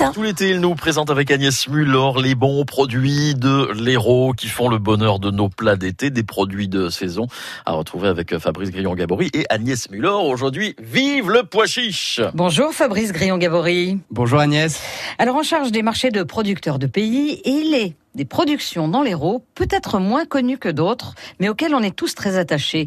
matin. Tout l'été, il nous présente avec Agnès Muller les bons produits de l'Hérault qui font le bonheur de nos plats d'été, des produits de saison à retrouver avec Fabrice Grillon-Gabory et Agnès Muller. Aujourd'hui, vive le pois chiche Bonjour Fabrice Grillon-Gabory. Bonjour Agnès. Alors en charge des marchés de producteurs de pays, et il est des productions dans l'Hérault, peut-être moins connues que d'autres, mais auxquelles on est tous très attachés.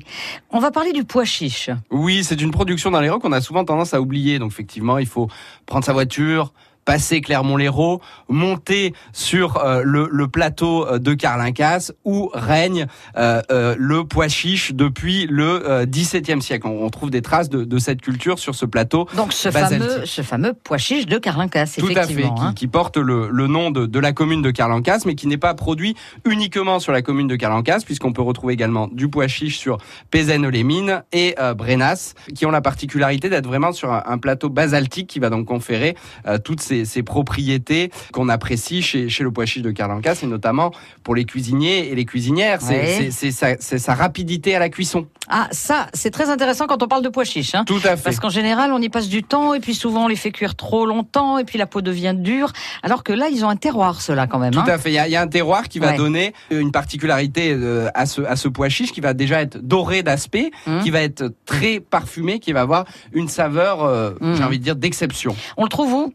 On va parler du pois chiche. Oui, c'est une production dans l'Hérault qu'on a souvent tendance à oublier. Donc effectivement, il faut prendre sa voiture, passer Clermont-Lérault, monter sur euh, le, le, plateau euh, de Carlincas où règne euh, le pois chiche depuis le XVIIe siècle. On, on, trouve des traces de, de, cette culture sur ce plateau. Donc ce fameux, ce fameux pois chiche de Carlincas, Tout à fait, hein. qui, qui, porte le, le nom de, de, la commune de Carlincas, mais qui n'est pas produit uniquement sur la commune de Carlincas, puisqu'on peut retrouver également du pois chiche sur Pézenne-les-Mines et Brenas, qui ont la particularité d'être vraiment sur un, un, plateau basaltique qui va donc conférer toutes ces ces, ces propriétés qu'on apprécie chez, chez, le pois chiche de Carlancas, et notamment pour les cuisiniers et les cuisinières. C'est ouais. sa, sa, rapidité à la cuisson. Ah, ça, c'est très intéressant quand on parle de pois chiche. Hein Tout à fait. Parce qu'en général, on y passe du temps, et puis souvent, on les fait cuire trop longtemps, et puis la peau devient dure. Alors que là, ils ont un terroir, ceux-là, quand même. Tout hein à fait. Il y, a, il y, a un terroir qui va ouais. donner une particularité euh, à, ce, à ce pois chiche qui va déjà être doré d'aspect, mmh. qui va être très parfumé, qui va avoir une saveur, euh, mmh. j'ai envie de dire, d'exception. On le trouve où?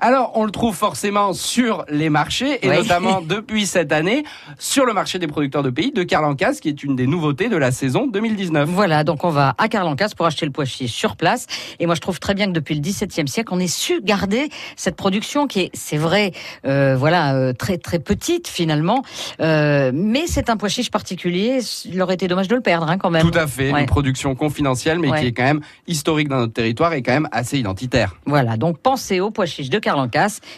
Alors, on le trouve forcément sur les marchés, et oui. notamment depuis cette année, sur le marché des producteurs de pays de Carlancas, qui est une des nouveautés de la saison 2019. Voilà, donc on va à Carlancas pour acheter le pois chiche sur place. Et moi, je trouve très bien que depuis le XVIIe siècle, on ait su garder cette production qui est, c'est vrai, euh, voilà, euh, très très petite finalement, euh, mais c'est un pois chiche particulier. Il aurait été dommage de le perdre, hein, quand même. Tout à fait, ouais. une production confidentielle, mais ouais. qui est quand même historique dans notre territoire et quand même assez identitaire. Voilà, donc pensez au pois chiche de Carlancas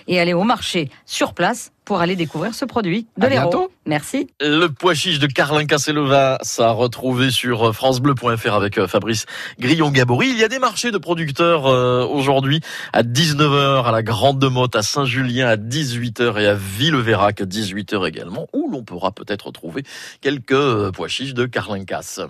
et aller au marché sur place pour aller découvrir ce produit de l'Hérault. Merci. Le pois chiche de Carlincas et Leva, ça a retrouvé sur francebleu.fr avec Fabrice Grillon-Gabory. Il y a des marchés de producteurs euh, aujourd'hui à 19h à la Grande Motte, à Saint-Julien à 18h et à Villevérac à 18h également, où l'on pourra peut-être trouver quelques pois chiches de Carlincas.